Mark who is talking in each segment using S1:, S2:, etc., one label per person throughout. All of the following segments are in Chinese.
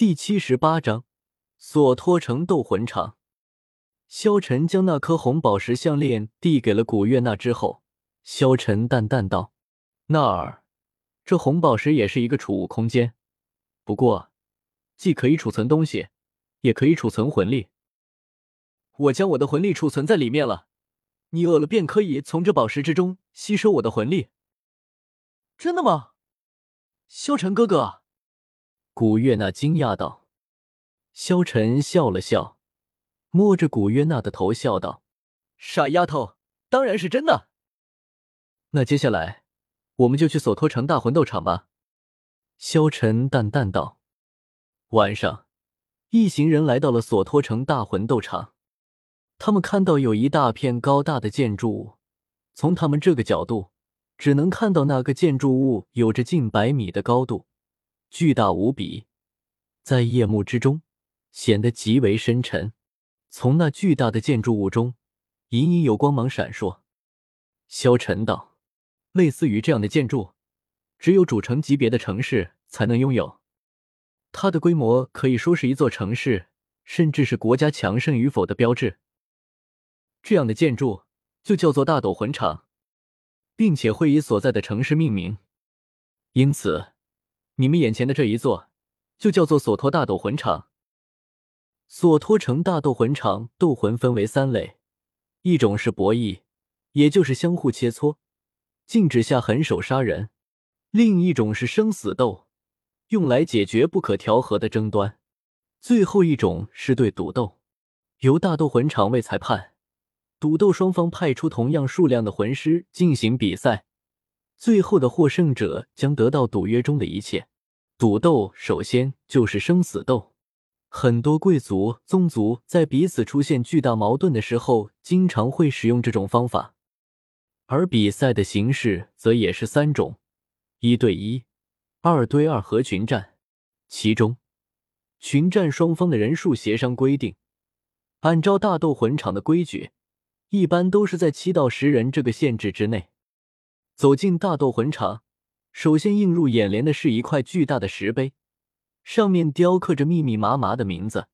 S1: 第七十八章索托城斗魂场。萧晨将那颗红宝石项链递给了古月娜之后，萧晨淡淡道：“娜儿，这红宝石也是一个储物空间，不过既可以储存东西，也可以储存魂力。我将我的魂力储存在里面了，你饿了便可以从这宝石之中吸收我的魂力。
S2: 真的吗？萧晨哥哥。”
S1: 古月娜惊讶道：“萧晨笑了笑，摸着古月娜的头笑道：‘傻丫头，当然是真的。’那接下来，我们就去索托城大魂斗场吧。”萧晨淡淡道。晚上，一行人来到了索托城大魂斗场。他们看到有一大片高大的建筑物，从他们这个角度，只能看到那个建筑物有着近百米的高度。巨大无比，在夜幕之中显得极为深沉。从那巨大的建筑物中，隐隐有光芒闪烁。萧晨道：“类似于这样的建筑，只有主城级别的城市才能拥有。它的规模可以说是一座城市，甚至是国家强盛与否的标志。这样的建筑就叫做大斗魂场，并且会以所在的城市命名。因此。”你们眼前的这一座，就叫做索托大斗魂场。索托城大斗魂场斗魂分为三类，一种是博弈，也就是相互切磋，禁止下狠手杀人；另一种是生死斗，用来解决不可调和的争端；最后一种是对赌斗，由大斗魂场为裁判，赌斗双方派出同样数量的魂师进行比赛。最后的获胜者将得到赌约中的一切。赌斗首先就是生死斗，很多贵族、宗族在彼此出现巨大矛盾的时候，经常会使用这种方法。而比赛的形式则也是三种：一对一、二对二和群战。其中，群战双方的人数协商规定，按照大斗魂场的规矩，一般都是在七到十人这个限制之内。走进大斗魂场，首先映入眼帘的是一块巨大的石碑，上面雕刻着密密麻麻的名字。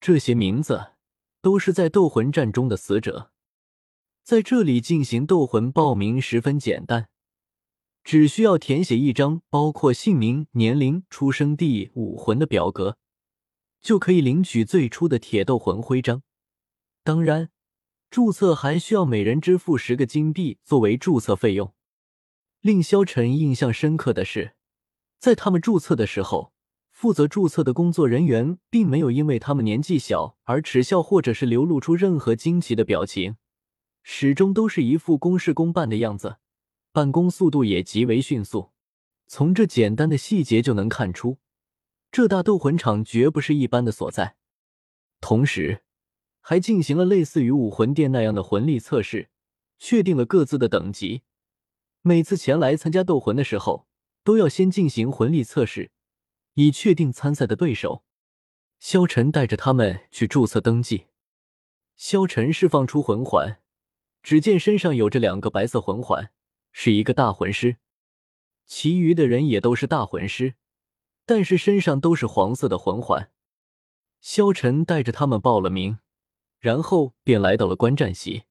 S1: 这些名字都是在斗魂战中的死者。在这里进行斗魂报名十分简单，只需要填写一张包括姓名、年龄、出生地、武魂的表格，就可以领取最初的铁斗魂徽章。当然，注册还需要每人支付十个金币作为注册费用。令萧晨印象深刻的是，在他们注册的时候，负责注册的工作人员并没有因为他们年纪小而耻笑或者是流露出任何惊奇的表情，始终都是一副公事公办的样子，办公速度也极为迅速。从这简单的细节就能看出，这大斗魂场绝不是一般的所在。同时，还进行了类似于武魂殿那样的魂力测试，确定了各自的等级。每次前来参加斗魂的时候，都要先进行魂力测试，以确定参赛的对手。萧晨带着他们去注册登记。萧晨释放出魂环，只见身上有着两个白色魂环，是一个大魂师。其余的人也都是大魂师，但是身上都是黄色的魂环。萧晨带着他们报了名，然后便来到了观战席。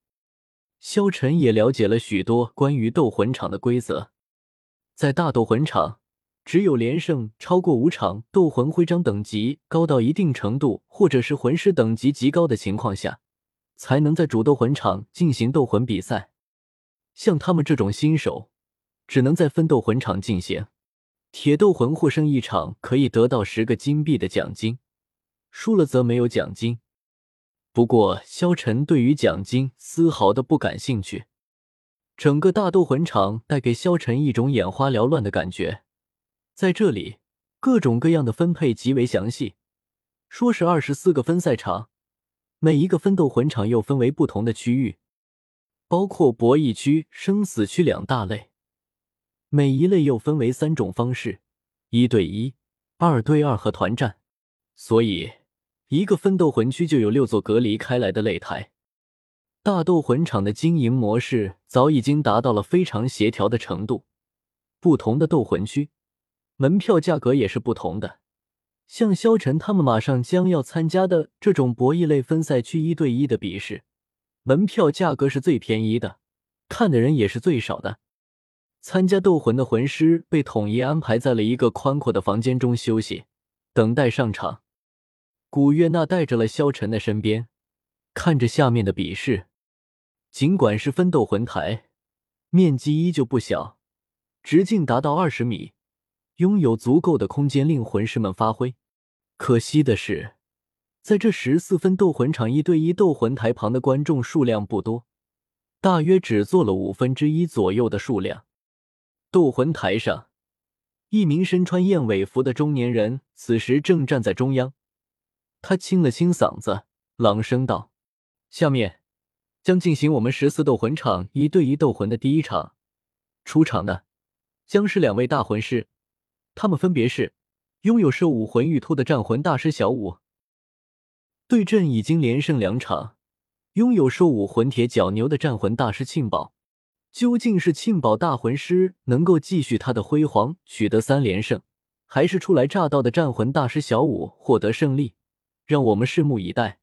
S1: 萧晨也了解了许多关于斗魂场的规则，在大斗魂场，只有连胜超过五场，斗魂徽章等级高到一定程度，或者是魂师等级极高的情况下，才能在主斗魂场进行斗魂比赛。像他们这种新手，只能在分斗魂场进行。铁斗魂获胜一场可以得到十个金币的奖金，输了则没有奖金。不过，萧晨对于奖金丝毫的不感兴趣。整个大斗魂场带给萧晨一种眼花缭乱的感觉。在这里，各种各样的分配极为详细，说是二十四个分赛场，每一个分斗魂场又分为不同的区域，包括博弈区、生死区两大类，每一类又分为三种方式：一对一、二对二和团战。所以。一个分斗魂区就有六座隔离开来的擂台，大斗魂场的经营模式早已经达到了非常协调的程度。不同的斗魂区，门票价格也是不同的。像萧晨他们马上将要参加的这种博弈类分赛区一对一的比试，门票价格是最便宜的，看的人也是最少的。参加斗魂的魂师被统一安排在了一个宽阔的房间中休息，等待上场。古月娜带着了萧晨的身边，看着下面的比试。尽管是分斗魂台，面积依旧不小，直径达到二十米。拥有足够的空间令魂师们发挥，可惜的是，在这十四分斗魂场一对一斗魂台旁的观众数量不多，大约只做了五分之一左右的数量。斗魂台上，一名身穿燕尾服的中年人此时正站在中央，他清了清嗓子，朗声道：“下面将进行我们十四斗魂场一对一斗魂的第一场，出场的将是两位大魂师。”他们分别是拥有兽武魂玉兔的战魂大师小舞，对阵已经连胜两场、拥有兽武魂铁角牛的战魂大师庆宝。究竟是庆宝大魂师能够继续他的辉煌，取得三连胜，还是初来乍到的战魂大师小舞获得胜利？让我们拭目以待。